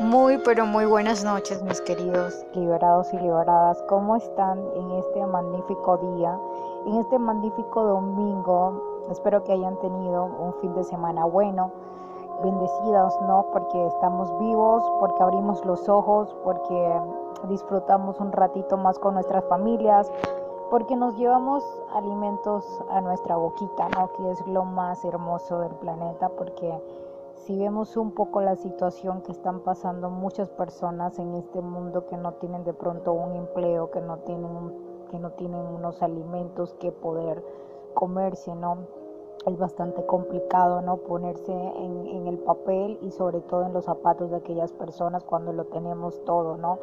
Muy, pero muy buenas noches, mis queridos liberados y liberadas. ¿Cómo están en este magnífico día? En este magnífico domingo. Espero que hayan tenido un fin de semana bueno, bendecidos, ¿no? Porque estamos vivos, porque abrimos los ojos, porque disfrutamos un ratito más con nuestras familias, porque nos llevamos alimentos a nuestra boquita, ¿no? Que es lo más hermoso del planeta, porque si vemos un poco la situación que están pasando muchas personas en este mundo que no tienen de pronto un empleo, que no tienen, que no tienen unos alimentos que poder comerse, ¿no? Es bastante complicado, ¿no? Ponerse en, en el papel y sobre todo en los zapatos de aquellas personas cuando lo tenemos todo, ¿no?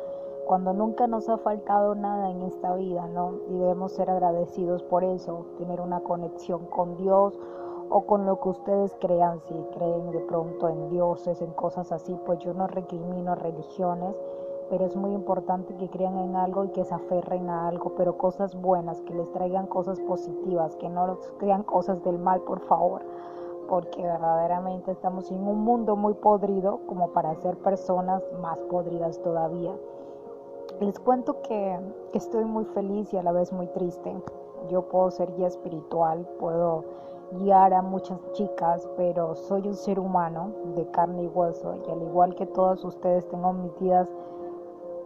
Cuando nunca nos ha faltado nada en esta vida, ¿no? Y debemos ser agradecidos por eso, tener una conexión con Dios o con lo que ustedes crean, si creen de pronto en dioses, en cosas así, pues yo no recrimino religiones, pero es muy importante que crean en algo y que se aferren a algo, pero cosas buenas, que les traigan cosas positivas, que no crean cosas del mal, por favor, porque verdaderamente estamos en un mundo muy podrido como para ser personas más podridas todavía. Les cuento que, que estoy muy feliz y a la vez muy triste. Yo puedo ser guía espiritual, puedo guiar a muchas chicas, pero soy un ser humano de carne y hueso y al igual que todos ustedes tengo mis días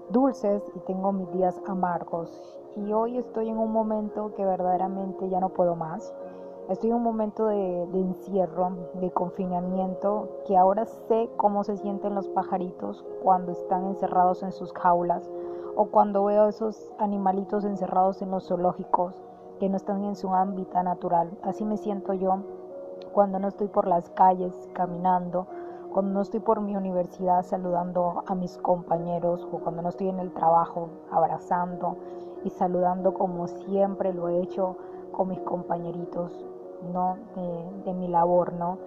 dulces y tengo mis días amargos. Y hoy estoy en un momento que verdaderamente ya no puedo más. Estoy en un momento de, de, encierro, de confinamiento, que ahora sé cómo se sienten los pajaritos cuando están encerrados en sus jaulas o cuando veo esos animalitos encerrados en los zoológicos que no están en su ámbito natural. Así me siento yo cuando no estoy por las calles caminando, cuando no estoy por mi universidad saludando a mis compañeros o cuando no estoy en el trabajo abrazando y saludando como siempre lo he hecho con mis compañeritos ¿no? de, mi labor, ¿no?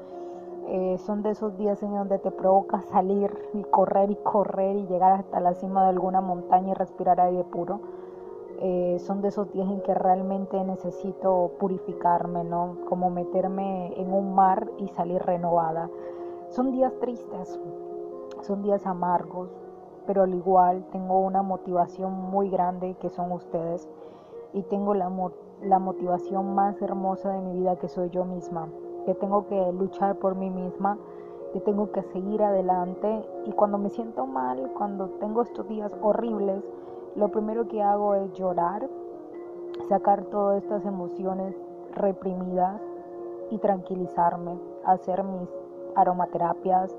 Eh, son de esos días en donde te provoca salir y correr y correr y llegar hasta la cima de alguna montaña y respirar aire puro eh, son de esos días en que realmente necesito purificarme, ¿no? Como meterme en un mar y salir renovada. Son días tristes, son días amargos, pero al igual tengo una motivación muy grande que son ustedes y tengo la, la motivación más hermosa de mi vida que soy yo misma, que tengo que luchar por mí misma, que tengo que seguir adelante y cuando me siento mal, cuando tengo estos días horribles, lo primero que hago es llorar, sacar todas estas emociones reprimidas y tranquilizarme, hacer mis aromaterapias,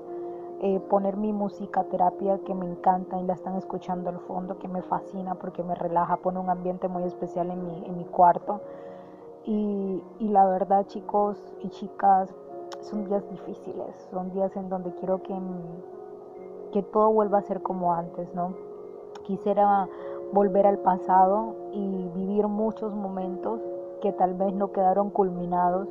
eh, poner mi música terapia que me encanta y la están escuchando al fondo, que me fascina porque me relaja, pone un ambiente muy especial en mi, en mi cuarto. Y, y la verdad, chicos y chicas, son días difíciles, son días en donde quiero que, que todo vuelva a ser como antes, ¿no? Quisiera volver al pasado y vivir muchos momentos que tal vez no quedaron culminados.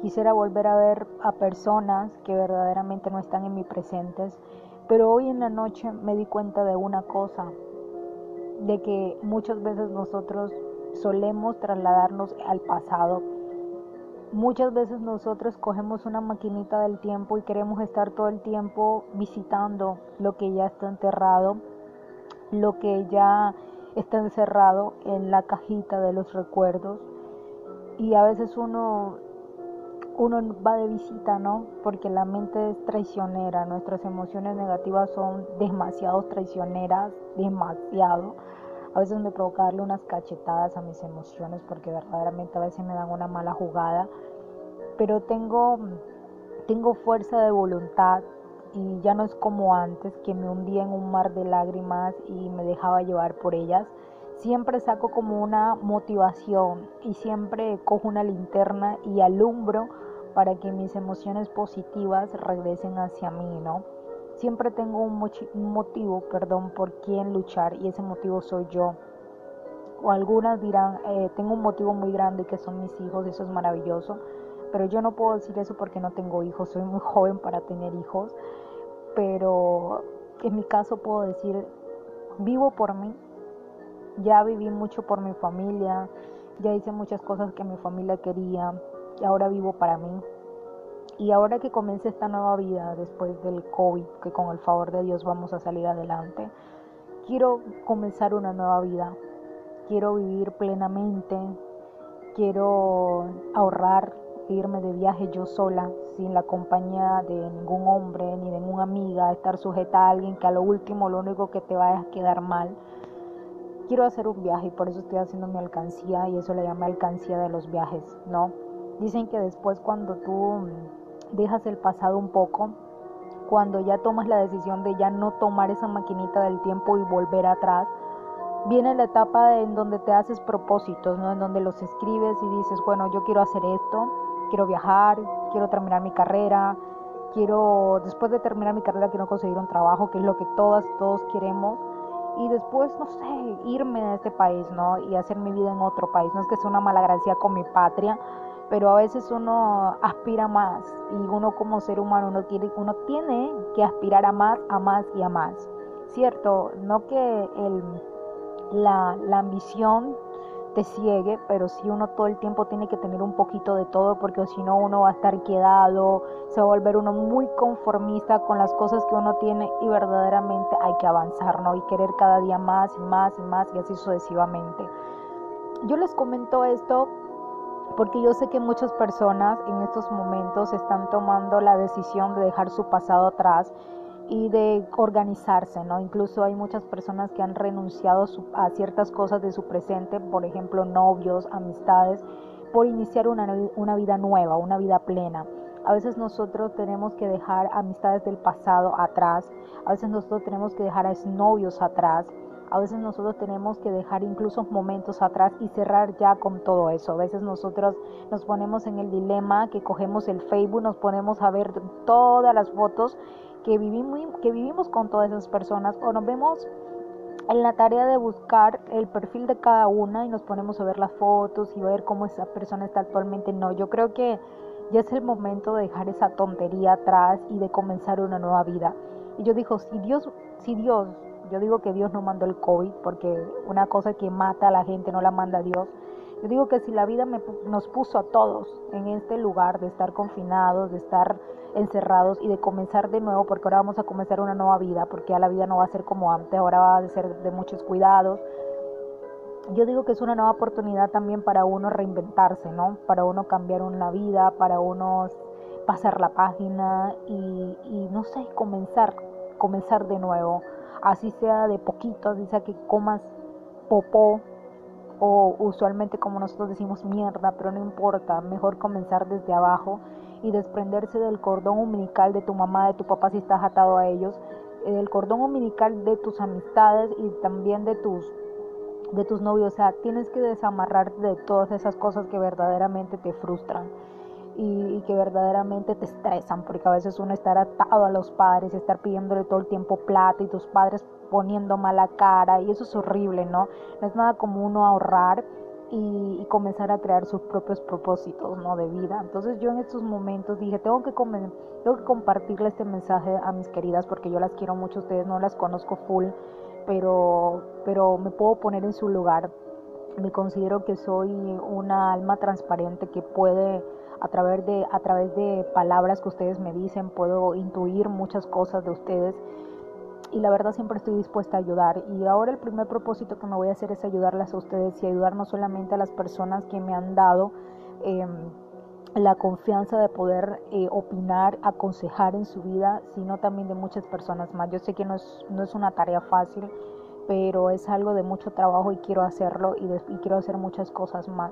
Quisiera volver a ver a personas que verdaderamente no están en mi presentes, pero hoy en la noche me di cuenta de una cosa, de que muchas veces nosotros solemos trasladarnos al pasado. Muchas veces nosotros cogemos una maquinita del tiempo y queremos estar todo el tiempo visitando lo que ya está enterrado lo que ya está encerrado en la cajita de los recuerdos y a veces uno uno va de visita, ¿no? Porque la mente es traicionera, nuestras emociones negativas son demasiado traicioneras, demasiado. A veces me provoca darle unas cachetadas a mis emociones porque verdaderamente a veces me dan una mala jugada, pero tengo tengo fuerza de voluntad, y ya no es como antes que me hundía en un mar de lágrimas y me dejaba llevar por ellas. Siempre saco como una motivación y siempre cojo una linterna y alumbro para que mis emociones positivas regresen hacia mí, ¿no? Siempre tengo un, motivo, perdón, por quién luchar y ese motivo soy yo. O algunas dirán, eh, tengo un motivo muy grande que son mis hijos, eso es maravilloso pero yo no puedo decir eso porque no tengo hijos, soy muy joven para tener hijos, pero en mi caso puedo decir, vivo por mí, ya viví mucho por mi familia, ya hice muchas cosas que mi familia quería y ahora vivo para mí. Y ahora que comienza esta nueva vida después del COVID, que con el favor de Dios vamos a salir adelante, quiero comenzar una nueva vida. Quiero vivir plenamente. Quiero ahorrar, irme de viaje yo sola, sin la compañía de ningún hombre ni de ninguna amiga, estar sujeta a alguien que a lo último lo único que te vaya a quedar mal. Quiero hacer un viaje y por eso estoy haciendo mi alcancía y eso le llama alcancía de los viajes, ¿no? Dicen que después cuando tú dejas el pasado un poco, cuando ya tomas la decisión de ya no tomar esa maquinita del tiempo y volver atrás, viene la etapa en donde te haces propósitos, ¿no? En donde los escribes y dices, bueno, yo quiero hacer esto, quiero viajar, quiero terminar mi carrera, quiero, después de terminar mi carrera, quiero conseguir un trabajo, que es lo que todas, todos queremos. Y después, no sé, irme a este país, ¿no? Y hacer mi vida en otro país. No es que sea una mala gracia con mi patria, pero a veces uno aspira más y uno como ser humano uno tiene, uno tiene que aspirar a más, a más y a más. Cierto, no que el, la, la ambición te ciegue, pero sí uno todo el tiempo tiene que tener un poquito de todo porque si no uno va a estar quedado, se va a volver uno muy conformista con las cosas que uno tiene y verdaderamente hay que avanzar, ¿no? Y querer cada día más y más y más y así sucesivamente. Yo les comento esto porque yo sé que muchas personas en estos momentos están tomando la decisión de dejar su pasado atrás y de organizarse, ¿no? Incluso hay muchas personas que han renunciado a ciertas cosas de su presente, por ejemplo, novios, amistades, por iniciar una, una vida nueva, una vida plena. A veces nosotros tenemos que dejar amistades del pasado atrás, a veces nosotros tenemos que dejar a novios atrás, a veces nosotros tenemos que dejar incluso momentos atrás y cerrar ya con todo eso. A veces nosotros nos ponemos en el dilema que cogemos el Facebook, nos ponemos a ver todas las fotos que vivimos, que vivimos con todas esas personas o nos vemos en la tarea de buscar el perfil de cada una y nos ponemos a ver las fotos y ver cómo esa persona está actualmente. No, yo creo que ya es el momento de dejar esa tontería atrás y de comenzar una nueva vida. Y yo digo, si Dios, si Dios yo digo que Dios no mandó el COVID porque una cosa que mata a la gente no la manda Dios. Yo digo que si la vida nos puso a todos en este lugar de estar confinados, de estar encerrados y de comenzar de nuevo, porque ahora vamos a comenzar una nueva vida, porque ya la vida no va a ser como antes, ahora va a ser de muchos cuidados. Yo digo que es una nueva oportunidad también para uno reinventarse, ¿no? Para uno cambiar una vida, para uno pasar la página y, y no sé, comenzar, comenzar de nuevo así sea de poquito, así que comas popó o usualmente como nosotros decimos mierda, pero no importa, mejor comenzar desde abajo y desprenderse del cordón umbilical de tu mamá, de tu papá si estás atado a ellos, eh, del cordón umbilical de tus amistades y también de tus de tus novios, o sea, tienes que desamarrarte de todas esas cosas que verdaderamente te frustran y, que verdaderamente te estresan, porque a veces uno estar atado a los padres, estar pidiéndole todo el tiempo plata y tus padres poniendo mala cara y eso es horrible, ¿no? No es nada como uno ahorrar y, comenzar a crear sus propios propósitos, ¿no? De vida. Entonces yo en estos momentos dije, tengo que, tengo que compartirle este mensaje a mis queridas porque yo las quiero mucho, ustedes no las conozco full, pero, pero me puedo poner en su lugar. Me considero que soy una alma transparente que puede a través de, a través de palabras que ustedes me dicen, puedo intuir muchas cosas de ustedes y la verdad siempre estoy dispuesta a ayudar. Y ahora el primer propósito que me voy a hacer es ayudarlas a ustedes y ayudar no solamente a las personas que me han dado em, la confianza de poder eh, opinar, aconsejar en su vida, sino también de muchas personas más. Yo sé que no es, no es una tarea fácil, pero es algo de mucho trabajo y quiero hacerlo y, y quiero hacer muchas cosas más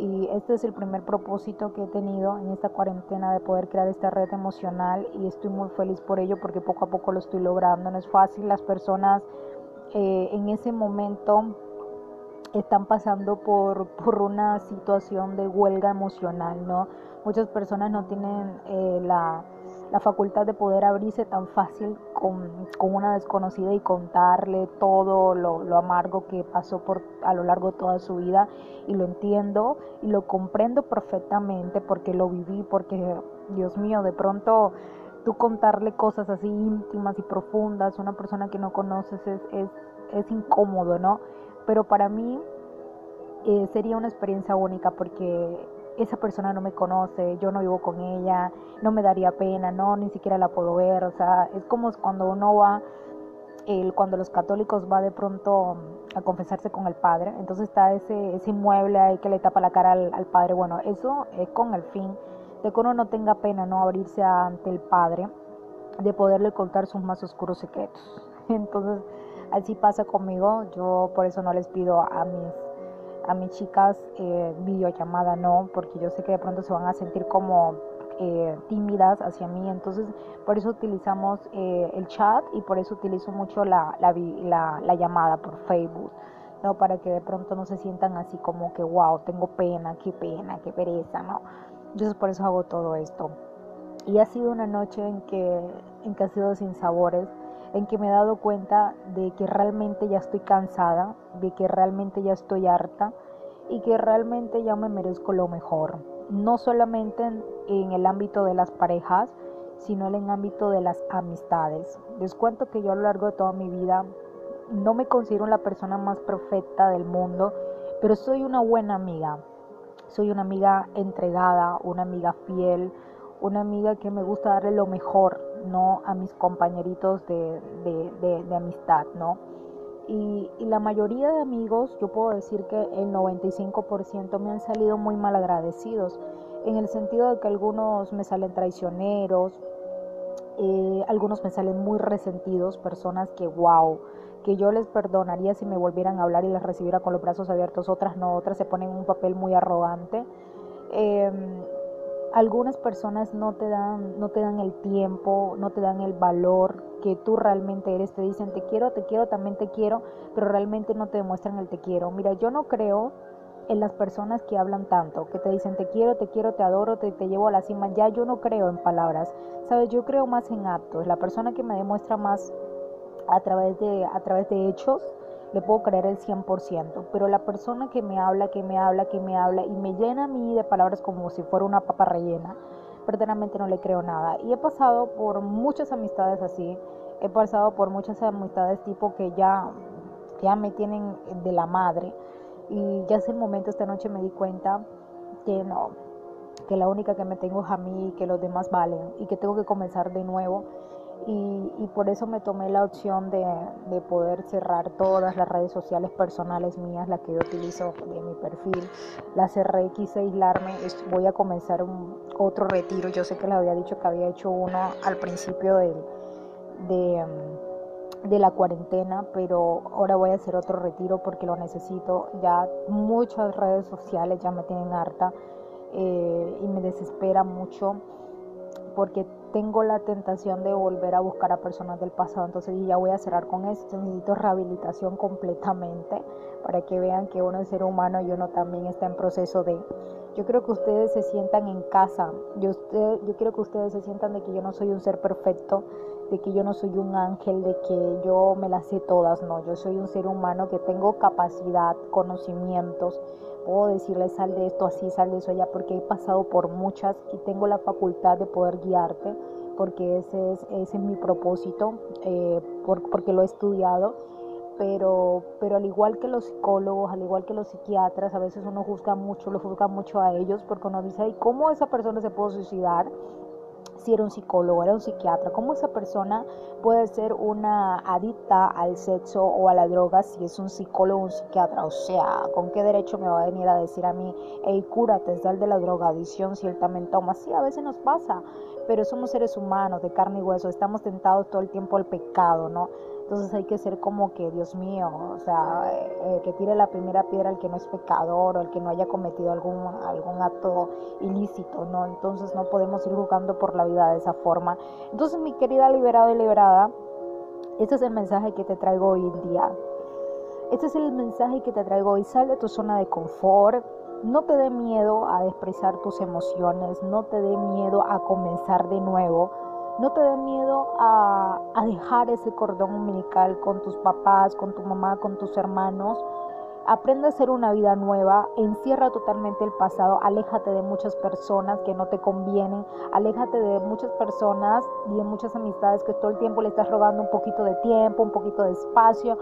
y este es el primer propósito que he tenido en esta cuarentena de poder crear esta red emocional y estoy muy feliz por ello porque poco a poco lo estoy logrando. No es fácil, las personas eh, en ese momento están pasando por, por, una situación de huelga emocional, ¿no? Muchas personas no tienen eh, la la facultad de poder abrirse tan fácil con, una desconocida y contarle todo lo, amargo que pasó por a lo largo de toda su vida. Y lo entiendo y lo comprendo perfectamente porque lo viví porque Dios mío de pronto tú contarle cosas así íntimas y profundas a una persona que no conoces es, es, es incómodo no pero para mí eh, sería una experiencia única porque esa persona no me conoce, yo no vivo con ella, no me daría pena, no, ni siquiera la puedo ver, o sea, es como cuando uno va, el, cuando los católicos va de pronto a confesarse con el padre, entonces está ese, ese inmueble ahí que le tapa la cara al, al padre, bueno, eso es con el fin de que uno no tenga pena, no abrirse ante el padre, de poderle contar sus más oscuros secretos. Entonces, así pasa conmigo, yo por eso no les pido a mis a mis chicas eh, videollamada no, porque yo sé que de pronto se van a sentir como eh, tímidas hacia mí, entonces por eso utilizamos eh, el chat y por eso utilizo mucho la, la, la, llamada por Facebook, ¿no? Para que de pronto no se sientan así como que, wow, tengo pena, qué pena, qué pereza, ¿no? Entonces por eso hago todo esto. Y ha sido una noche en que, en que ha sido sin sabores, en que me he dado cuenta de que realmente ya estoy cansada, de que realmente ya estoy harta y que realmente ya me merezco lo mejor. No solamente en, el ámbito de las parejas, sino en el ámbito de las amistades. Les cuento que yo a lo largo de toda mi vida no me considero la persona más perfecta del mundo, pero soy una buena amiga. Soy una amiga entregada, una amiga fiel, una amiga que me gusta darle lo mejor, ¿no? A mis compañeritos de, de, amistad, ¿no? Y, la mayoría de amigos, yo puedo decir que el 95% me han salido muy mal agradecidos, en el sentido de que algunos me salen traicioneros, eh, algunos me salen muy resentidos, personas que, wow, que yo les perdonaría si me volvieran a hablar y les recibiera con los brazos abiertos, otras no, otras se ponen un papel muy arrogante. Eh, algunas personas no te dan no te dan el tiempo, no te dan el valor que tú realmente eres, te dicen te quiero, te quiero, también te quiero, pero realmente no te demuestran el te quiero. Mira, yo no creo en las personas que hablan tanto, que te dicen te quiero, te quiero, te adoro, te, te llevo a la cima, ya yo no creo en palabras, sabes, yo creo más en actos, la persona que me demuestra más a través de, a través de hechos, le puedo creer el 100%, pero la persona que me habla, que me habla, que me habla y me llena a mí de palabras como si fuera una papa rellena, verdaderamente no le creo nada. Y he pasado por muchas amistades así, he pasado por muchas amistades tipo que ya, ya me tienen de la madre y ya hace el momento esta noche me di cuenta que no, que la única que me tengo es a mí, que los demás valen y que tengo que comenzar de nuevo y, por eso me tomé la opción de, poder cerrar todas las redes sociales personales mías, las que yo utilizo de mi perfil. La cerré, quise aislarme, voy a comenzar otro retiro. Yo sé que les había dicho que había hecho uno al principio de, de la cuarentena, pero ahora voy a hacer otro retiro porque lo necesito. Ya muchas redes sociales ya me tienen harta eh, y me desespera mucho porque tengo la tentación de volver a buscar a personas del pasado, entonces ya voy a cerrar con esto, necesito rehabilitación completamente para que vean que uno es ser humano y uno también está en proceso de... Yo creo que ustedes se sientan en casa, yo, usted, yo quiero que ustedes se sientan de que yo no soy un ser perfecto, de que yo no soy un ángel, de que yo me las sé todas, no, yo soy un ser humano que tengo capacidad, conocimientos, puedo decirles sal de esto así, sal de eso allá, porque he pasado por muchas y tengo la facultad de poder guiarte, porque ese es, ese es mi propósito, eh, porque lo he estudiado. Pero, pero al igual que los psicólogos, al igual que los psiquiatras, a veces uno juzga mucho, lo juzga mucho a ellos, porque uno dice, ¿y cómo esa persona se puede suicidar? Si era un psicólogo, era un psiquiatra, cómo esa persona puede ser una adicta al sexo o a la droga si es un psicólogo o un psiquiatra. O sea, ¿con qué derecho me va a venir a decir a mí, hey, cúrate, sal de la drogadicción si él también toma? Sí, a veces nos pasa, pero somos seres humanos de carne y hueso, estamos tentados todo el tiempo al pecado, ¿no? Entonces hay que ser como que, Dios mío, o sea, eh, que tire la primera piedra el que no es pecador o el que no haya cometido algún, algún acto ilícito, ¿no? Entonces no podemos ir jugando por la vida de esa forma. Entonces, mi querida liberada y liberada, este es el mensaje que te traigo hoy día. Este es el mensaje que te traigo hoy. Sal de tu zona de confort. No te dé miedo a expresar tus emociones. No te dé miedo a comenzar de nuevo no te dé miedo a, dejar ese cordón umbilical con tus papás, con tu mamá, con tus hermanos. Aprende a hacer una vida nueva, encierra totalmente el pasado, aléjate de muchas personas que no te convienen, aléjate de muchas personas y de muchas amistades que todo el tiempo le estás robando un poquito de tiempo, un poquito de espacio.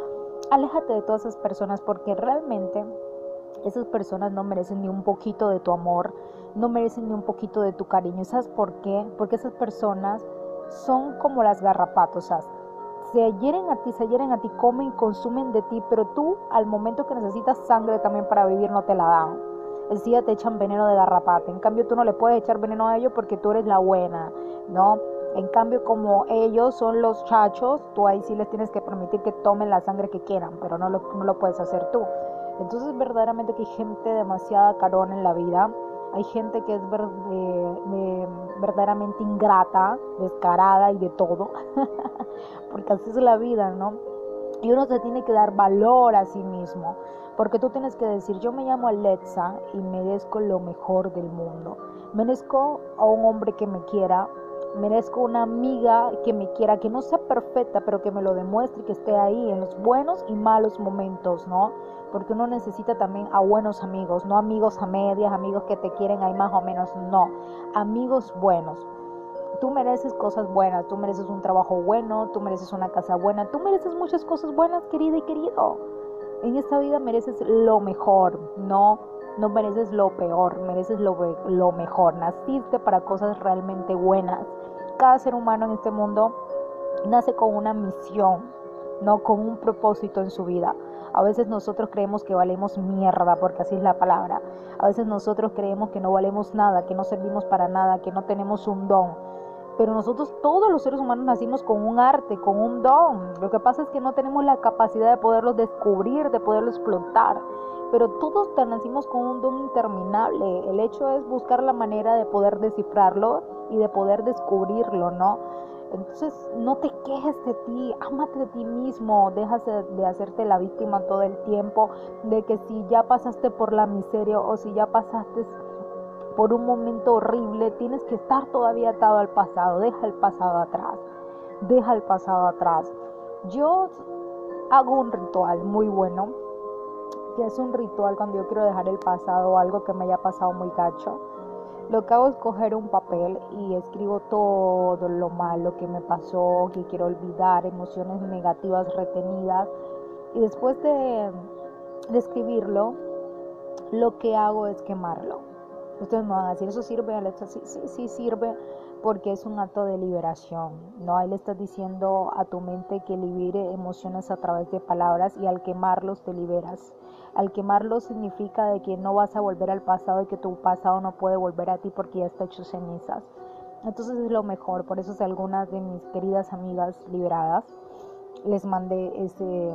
Aléjate de todas esas personas porque realmente Esas personas no merecen ni un poquito de tu amor, no merecen ni un poquito de tu cariño. ¿Sabes por qué? Porque esas personas son como las garrapatos, se hieren a ti, se hieren a ti, comen consumen de ti, pero tú al momento que necesitas sangre también para vivir no te la dan. Es decir, te echan veneno de garrapata. En cambio, tú no le puedes echar veneno a ellos porque tú eres la buena, ¿no? En cambio, como ellos son los chachos, tú ahí sí les tienes que permitir que tomen la sangre que quieran, pero no lo, no lo puedes hacer tú. Entonces, verdaderamente que hay gente demasiada carona en la vida hay gente que es verdaderamente ingrata, descarada y de todo, porque así es la vida, ¿no? Y uno se tiene que dar valor a sí mismo, porque tú tienes que decir, yo me llamo Alexa y merezco lo mejor del mundo. Merezco a un hombre que me quiera, merezco una amiga que me quiera, que no sea perfecta, pero que me lo demuestre y que esté ahí en los buenos y malos momentos, ¿no? porque uno necesita también a buenos amigos, no amigos a medias, amigos que te quieren ahí más o menos, no, amigos buenos. Tú mereces cosas buenas, tú mereces un trabajo bueno, tú mereces una casa buena, tú mereces muchas cosas buenas, querida y querido. En esta vida mereces lo mejor, no, no mereces lo peor, mereces lo, lo mejor. Naciste para cosas realmente buenas. Cada ser humano en este mundo nace con una misión, no con un propósito en su vida. A veces nosotros creemos que valemos mierda, porque así es la palabra. A veces nosotros creemos que no valemos nada, que no servimos para nada, que no tenemos un don. Pero nosotros, todos los seres humanos, nacimos con un arte, con un don. Lo que pasa es que no tenemos la capacidad de poderlo descubrir, de poderlo explotar. Pero todos nacimos con un don interminable. El hecho es buscar la manera de poder descifrarlo y de poder descubrirlo, ¿no? Entonces no te quejes de ti, ámate de ti mismo, dejas de hacerte la víctima todo el tiempo, de que si ya pasaste por la miseria o si ya pasaste por un momento horrible, tienes que estar todavía atado al pasado, deja el pasado atrás, deja el pasado atrás. Yo hago un ritual muy bueno, es un ritual cuando yo quiero dejar el pasado o algo que me haya pasado muy gacho lo que hago es coger un papel y escribo todo lo malo que me pasó, que quiero olvidar, emociones negativas retenidas. Y después de, escribirlo, lo que hago es quemarlo. Ustedes me van a decir, ¿eso sirve? Sí, sí, sí sirve porque es un acto de liberación. ¿no? Ahí le estás diciendo a tu mente que libere emociones a través de palabras y al quemarlos te liberas. Al quemarlo significa de que no vas a volver al pasado y que tu pasado no puede volver a ti porque ya está hecho cenizas. Entonces es lo mejor, por eso es algunas de mis queridas amigas liberadas les mandé ese,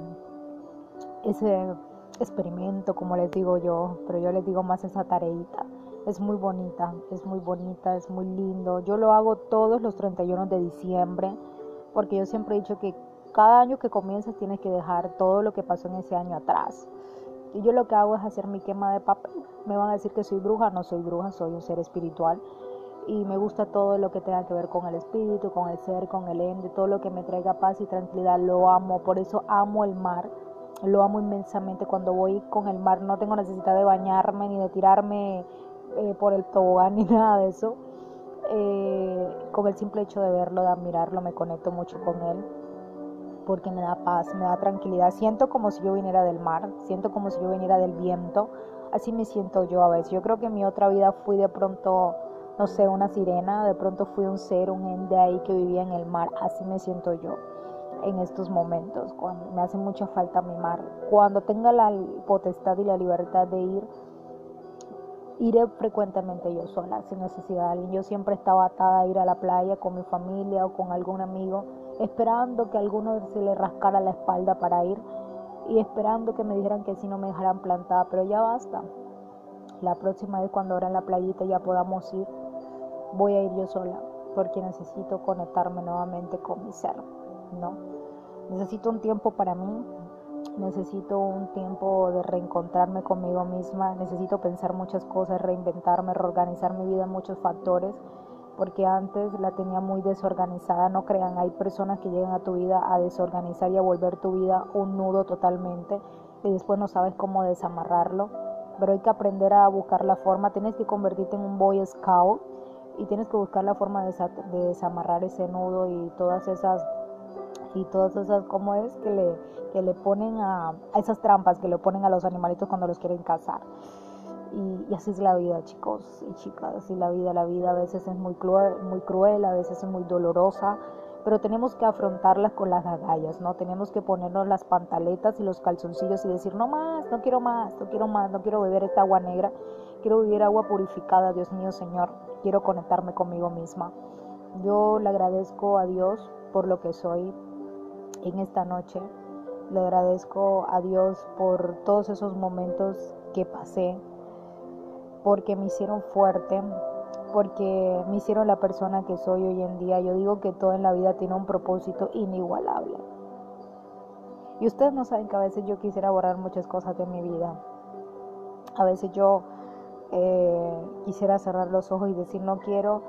ese experimento, como les digo yo, pero yo les digo más esa tareita. Es muy bonita, es muy bonita, es muy lindo. Yo lo hago todos los 31 de diciembre, porque yo siempre he dicho que cada año que comienzas tienes que dejar todo lo que pasó en ese año atrás. Y yo lo que hago es hacer mi quema de papel. Me van a decir que soy bruja, no soy bruja, soy un ser espiritual. Y me gusta todo lo que tenga que ver con el espíritu, con el ser, con el ende, todo lo que me traiga paz y tranquilidad. Lo amo, por eso amo el mar. Lo amo inmensamente. Cuando voy con el mar no tengo necesidad de bañarme ni de tirarme eh, por el tobogán ni nada de eso. Eh, con el simple hecho de verlo, de admirarlo, me conecto mucho con él porque me da paz, me da tranquilidad. Siento como si yo viniera del mar, siento como si yo viniera del viento. Así me siento yo a veces. Yo creo que en mi otra vida fui de pronto, no sé, una sirena, de pronto fui un ser, un ende ahí que vivía en el mar. Así me siento yo en estos momentos, cuando me hace mucha falta mi mar. Cuando tenga la potestad y la libertad de ir, iré frecuentemente yo sola, sin necesidad de alguien. Yo siempre estaba atada a ir a la playa con mi familia o con algún amigo esperando que alguno se le rascara la espalda para ir y esperando que me dijeran que si no me dejaran plantada, pero ya basta. La próxima vez cuando ahora en la playita ya podamos ir, voy a ir yo sola, porque necesito conectarme nuevamente con mi ser, ¿no? Necesito un tiempo para mí, necesito un tiempo de reencontrarme conmigo misma, necesito pensar muchas cosas, reinventarme, reorganizar mi vida en muchos factores porque antes la tenía muy desorganizada. No crean, hay personas que llegan a tu vida a desorganizar y a volver tu vida un nudo totalmente y después no sabes cómo desamarrarlo. Pero hay que aprender a buscar la forma. Tienes que convertirte en un Boy Scout y tienes que buscar la forma de, desamarrar ese nudo y todas esas y todas esas, como es que le, que le ponen a, a, esas trampas que le ponen a los animalitos cuando los quieren cazar. Y, así es la vida, chicos y chicas, así la vida, la vida a veces es muy cruel, muy cruel, a veces es muy dolorosa, pero tenemos que afrontarlas con las agallas, ¿no? Tenemos que ponernos las pantaletas y los calzoncillos y decir, no más, no quiero más, no quiero más, no quiero beber esta agua negra, quiero vivir agua purificada, Dios mío, Señor, quiero conectarme conmigo misma. Yo le agradezco a Dios por lo que soy en esta noche. Le agradezco a Dios por todos esos momentos que pasé, porque me hicieron fuerte, porque me hicieron la persona que soy hoy en día. Yo digo que todo en la vida tiene un propósito inigualable. Y ustedes no saben que a veces yo quisiera borrar muchas cosas de mi vida. A veces yo eh, quisiera cerrar los ojos y decir no quiero,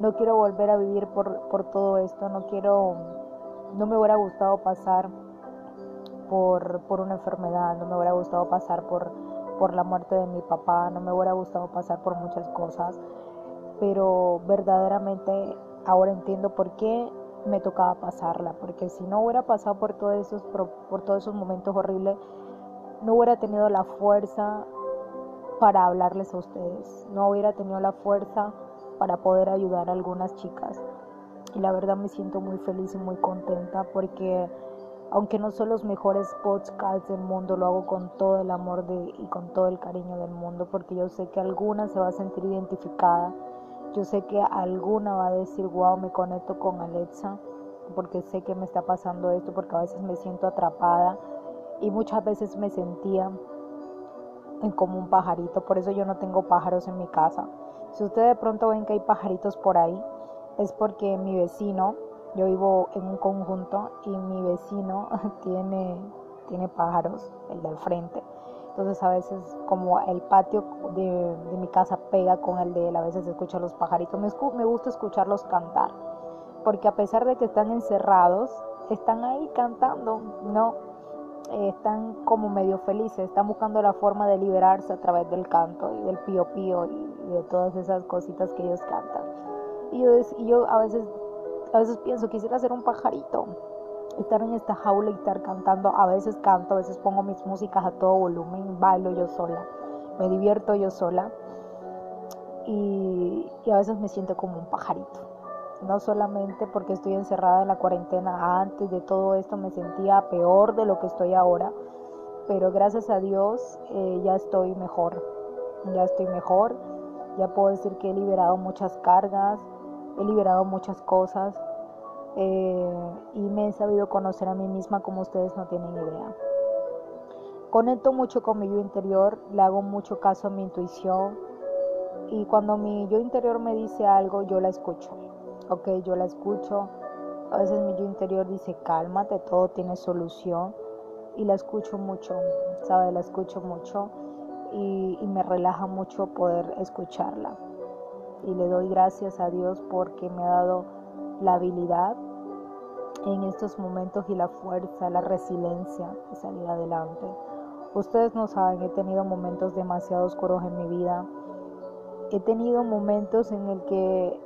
no quiero volver a vivir por, por todo esto, no quiero, no me hubiera gustado pasar por, por una enfermedad, no me hubiera gustado pasar por, por la muerte de mi papá, no me hubiera gustado pasar por muchas cosas, pero verdaderamente ahora entiendo por qué me tocaba pasarla, porque si no hubiera pasado por todos esos, por todos esos momentos horribles, no hubiera tenido la fuerza para hablarles a ustedes, no hubiera tenido la fuerza para poder ayudar a algunas chicas. Y la verdad me siento muy feliz y muy contenta porque aunque no son los mejores podcasts del mundo, lo hago con todo el amor y con todo el cariño del mundo, porque yo sé que alguna se va a sentir identificada, yo sé que alguna va a decir, wow, me conecto con Alexa, porque sé que me está pasando esto, porque a veces me siento atrapada y muchas veces me sentía en como un pajarito, por eso yo no tengo pájaros en mi casa. Si ustedes de pronto ven que hay pajaritos por ahí, es porque mi vecino, yo vivo en un conjunto y mi vecino tiene, tiene pájaros, el del frente. Entonces a veces como el patio de, de mi casa pega con el de él, a veces escucho los pajaritos. Me, me gusta escucharlos cantar, porque a pesar de que están encerrados, están ahí cantando, ¿no? Eh, están como medio felices, están buscando la forma de liberarse a través del canto y del pío pío y, de todas esas cositas que ellos cantan. Y yo, y yo a veces a veces pienso, quisiera ser un pajarito, estar en esta jaula y estar cantando. A veces canto, a veces pongo mis músicas a todo volumen, bailo yo sola, me divierto yo sola y, a veces me siento como un pajarito. No solamente porque estoy encerrada en la cuarentena, antes de todo esto me sentía peor de lo que estoy ahora, pero gracias a Dios eh, ya estoy mejor, ya estoy mejor, ya puedo decir que he liberado muchas cargas, he liberado muchas cosas eh, y me he sabido conocer a mí misma como ustedes no tienen idea. Conecto mucho con mi yo interior, le hago mucho caso a mi intuición y cuando mi yo interior me dice algo, yo la escucho. Ok, yo la escucho. A veces mi yo interior dice, cálmate, todo tiene solución. Y la escucho mucho, ¿sabe? La escucho mucho y me relaja mucho poder escucharla y le doy gracias a Dios porque me ha dado la habilidad en estos momentos y la fuerza, la resiliencia de salir adelante. Ustedes no saben, he tenido momentos demasiado oscuros en mi vida. He tenido momentos en el que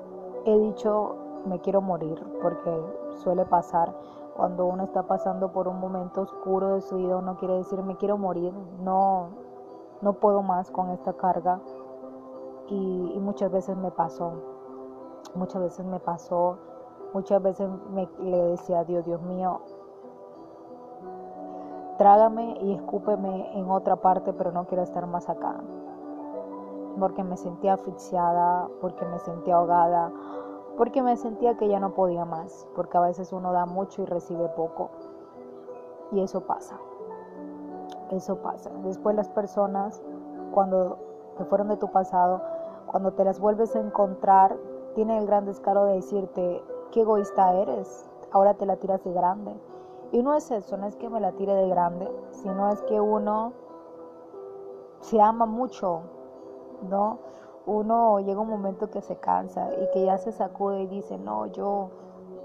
he dicho me quiero morir, porque suele pasar cuando uno está pasando por un momento oscuro de su vida, uno quiere decir me quiero morir, no no puedo más con esta carga y, muchas veces me pasó, muchas veces me pasó, muchas veces me, le decía a Dios, Dios mío, trágame y escúpeme en otra parte, pero no quiero estar más acá. Porque me sentía asfixiada, porque me sentía ahogada, porque me sentía que ya no podía más, porque a veces uno da mucho y recibe poco. Y eso pasa. Eso pasa. Después las personas, cuando que fueron de tu pasado, cuando te las vuelves a encontrar, tiene el gran descaro de decirte, qué egoísta eres, ahora te la tiras de grande. Y no es eso, no es que me la tire de grande, sino es que uno se ama mucho, ¿no? Uno llega un momento que se cansa y que ya se sacude y dice, no, yo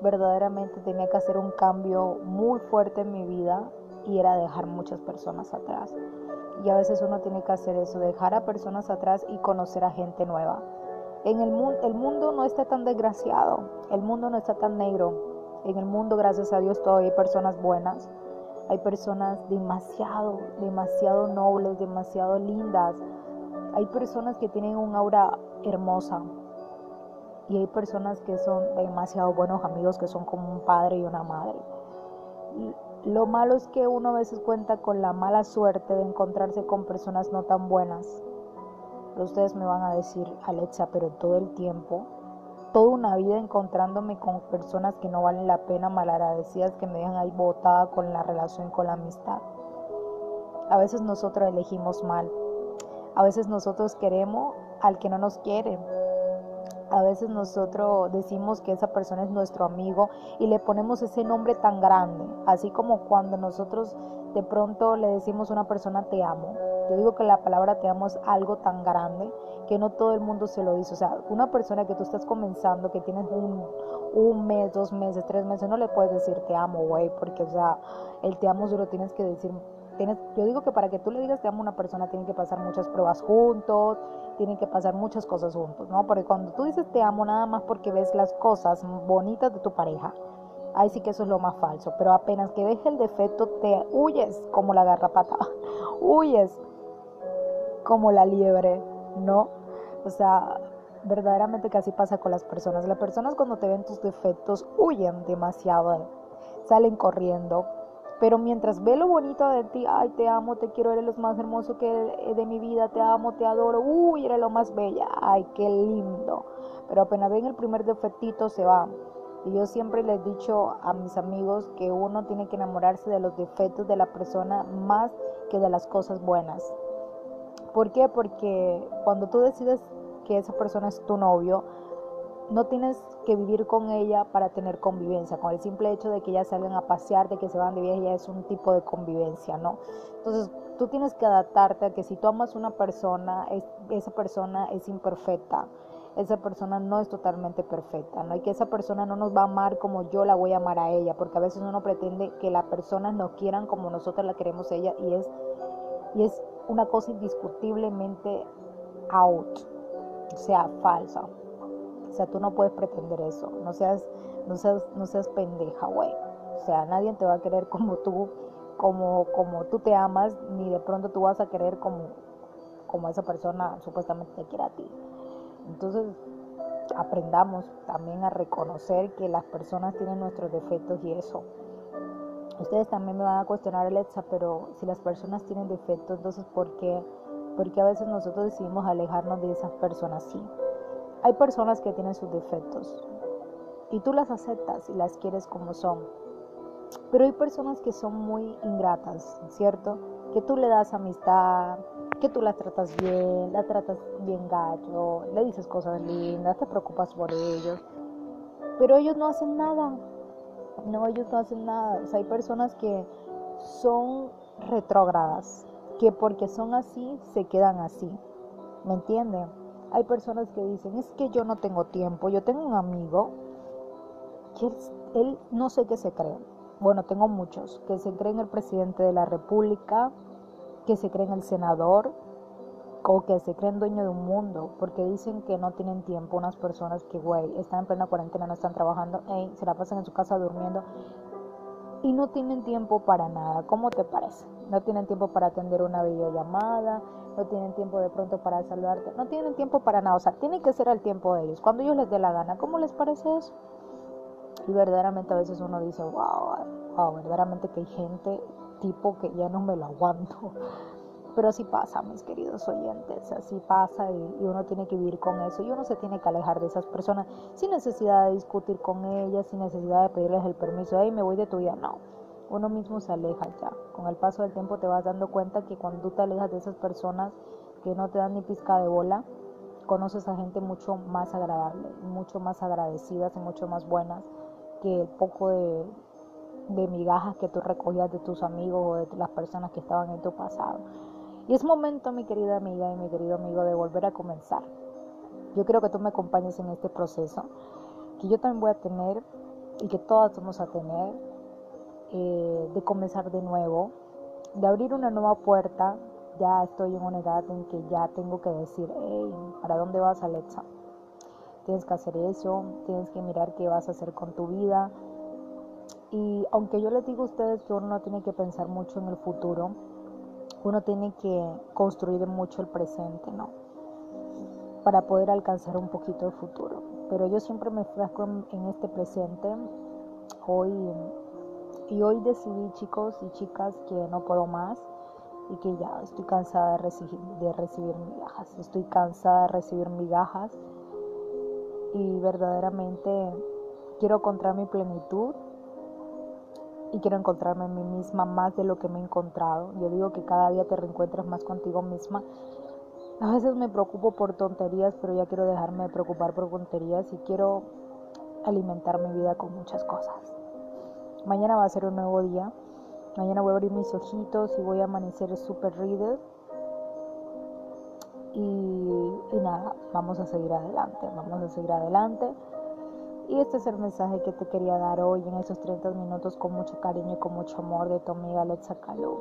verdaderamente tenía que hacer un cambio muy fuerte en mi vida y era dejar muchas personas atrás. Y a veces uno tiene que hacer eso, dejar a personas atrás y conocer a gente nueva. En el, el mundo no está tan desgraciado, el mundo no está tan negro. En el mundo, gracias a Dios, todavía hay personas buenas. Hay personas demasiado, demasiado nobles, demasiado lindas. Hay personas que tienen un aura hermosa. Y hay personas que son demasiado buenos amigos, que son como un padre y una madre. Lo malo es que uno a veces cuenta con la mala suerte de encontrarse con personas no tan buenas. Ustedes me van a decir, Alexa, pero todo el tiempo toda una vida encontrándome con personas que no valen la pena, malagradecidas, que me dejan ahí botada con la relación, con la amistad. A veces nosotros elegimos mal. A veces nosotros queremos al que no nos quiere. A veces nosotros decimos que esa persona es nuestro amigo y le ponemos ese nombre tan grande, así como cuando nosotros de pronto le decimos a una persona te amo. Yo digo que la palabra te amo es algo tan grande que no todo el mundo se lo dice. O sea, una persona que tú estás comenzando, que tienes un, un mes, dos meses, tres meses, no le puedes decir te amo, güey, porque, o sea, el te amo solo tienes que decir. Yo digo que para que tú le digas te amo a una persona, tienen que pasar muchas pruebas juntos, tienen que pasar muchas cosas juntos, ¿no? Porque cuando tú dices te amo nada más porque ves las cosas bonitas de tu pareja, ahí sí que eso es lo más falso. Pero apenas que ves el defecto, te huyes como la garrapata, huyes como la liebre, ¿no? O sea, verdaderamente así pasa con las personas. Las personas cuando te ven tus defectos huyen demasiado, salen corriendo. Pero mientras ve lo bonito de ti, ay, te amo, te quiero, eres lo más hermoso que de mi vida, te amo, te adoro, uy, eres lo más bella, ay, qué lindo. Pero apenas ven el primer defectito, se va. Y yo siempre les he dicho a mis amigos que uno tiene que enamorarse de los defectos de la persona más que de las cosas buenas. ¿Por qué? Porque cuando tú decides que esa persona es tu novio, no tienes que vivir con ella para tener convivencia. Con el simple hecho de que ya salgan a pasear, de que se van de viaje, ya es un tipo de convivencia, ¿no? Entonces, tú tienes que adaptarte a que si tú amas una persona, esa persona es imperfecta. Esa persona no es totalmente perfecta, ¿no? Y que esa persona no nos va a amar como yo la voy a amar a ella, porque a veces uno pretende que las personas nos quieran como nosotros la queremos a ella y es, y es una cosa indiscutiblemente out, o sea, falsa. O sea, tú no puedes pretender eso. No seas, no seas, no seas pendeja, güey. O sea, nadie te va a querer como tú, como, como tú te amas, ni de pronto tú vas a querer como, como esa persona supuestamente te quiere a ti. Entonces, aprendamos también a reconocer que las personas tienen nuestros defectos y eso. Ustedes también me van a cuestionar, Alexa, pero si las personas tienen defectos, entonces ¿por qué? Porque a veces nosotros decidimos alejarnos de esas personas, sí. Hay personas que tienen sus defectos y tú las aceptas y las quieres como son. Pero hay personas que son muy ingratas, ¿cierto? Que tú le das amistad, que tú las tratas bien, la tratas bien gacho, le dices cosas lindas, te preocupas por ellos, pero ellos no hacen nada. No, ellos no hacen nada. O sea, hay personas que son retrógradas, que porque son así, se quedan así. ¿Me entienden? Hay personas que dicen, es que yo no tengo tiempo. Yo tengo un amigo que él, no sé qué se cree. Bueno, tengo muchos que se creen el presidente de la República, que se creen el senador, o que se creen dueño de un mundo, porque dicen que no tienen tiempo unas personas que, güey, están en plena cuarentena, no están trabajando, se la pasan en su casa durmiendo y no tienen tiempo para nada. ¿Cómo te parece? No tienen tiempo para atender una videollamada, no tienen tiempo de pronto para saludarte, no tienen tiempo para nada, o sea, tiene que ser al tiempo de ellos, cuando ellos les dé la gana. ¿Cómo les parece eso? Y verdaderamente a veces uno dice, wow, wow, verdaderamente que hay gente tipo que ya no me lo aguanto. Pero así pasa, mis queridos oyentes, así pasa y, uno tiene que vivir con eso y uno se tiene que alejar de esas personas sin necesidad de discutir con ellas, sin necesidad de pedirles el permiso, hey, me voy de tu vida, no. Uno mismo se aleja ya. Con el paso del tiempo te vas dando cuenta que cuando tú te alejas de esas personas que no te dan ni pizca de bola, conoces a gente mucho más agradable, mucho más agradecidas y mucho más buenas que el poco de, de migajas que tú recogías de tus amigos o de las personas que estaban en tu pasado. Y es momento, mi querida amiga y mi querido amigo, de volver a comenzar. Yo quiero que tú me acompañes en este proceso, que yo también voy a tener y que todas vamos a tener, eh, de comenzar de nuevo, de abrir una nueva puerta. Ya estoy en una edad en que ya tengo que decir, hey, ¿para dónde vas, Alexa? Tienes que hacer eso, tienes que mirar qué vas a hacer con tu vida, Y aunque yo les digo a ustedes que uno no tiene que pensar mucho en el futuro, uno tiene que construir mucho el presente, ¿no? Para poder alcanzar un poquito el futuro. Pero yo siempre me frasco en, este presente. Hoy y hoy decidí, chicos y chicas, que no puedo más y que ya estoy cansada de recibir, de recibir migajas. Estoy cansada de recibir migajas y verdaderamente quiero encontrar mi plenitud y quiero encontrarme en mí misma más de lo que me he encontrado. Yo digo que cada día te reencuentras más contigo misma. A veces me preocupo por tonterías, pero ya quiero dejarme de preocupar por tonterías y quiero alimentar mi vida con muchas cosas. Mañana va a ser un nuevo día. Mañana voy a abrir mis ojitos y voy a amanecer super reader. Y, y nada, vamos a seguir adelante, vamos a seguir adelante. Y este es el mensaje que te quería dar hoy en esos 30 minutos con mucho cariño y con mucho amor de tu amiga Alexa Calou.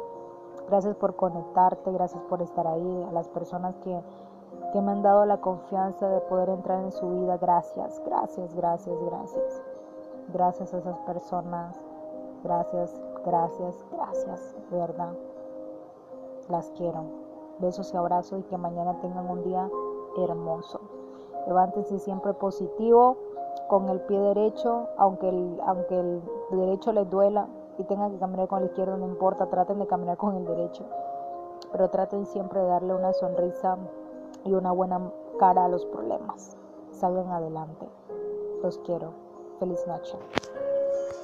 Gracias por conectarte, gracias por estar ahí, a las personas que, que me han dado la confianza de poder entrar en su vida. Gracias, gracias, gracias, gracias. Gracias a esas personas. Gracias, gracias, gracias, verdad. Las quiero. Besos y abrazos y que mañana tengan un día hermoso. Levántense siempre positivo, con el pie derecho, aunque el, aunque el derecho les duela y tengan que caminar con el izquierdo, no importa, traten de caminar con el derecho. Pero traten siempre de darle una sonrisa y una buena cara a los problemas. Salgan adelante. Los quiero. Feliz noche.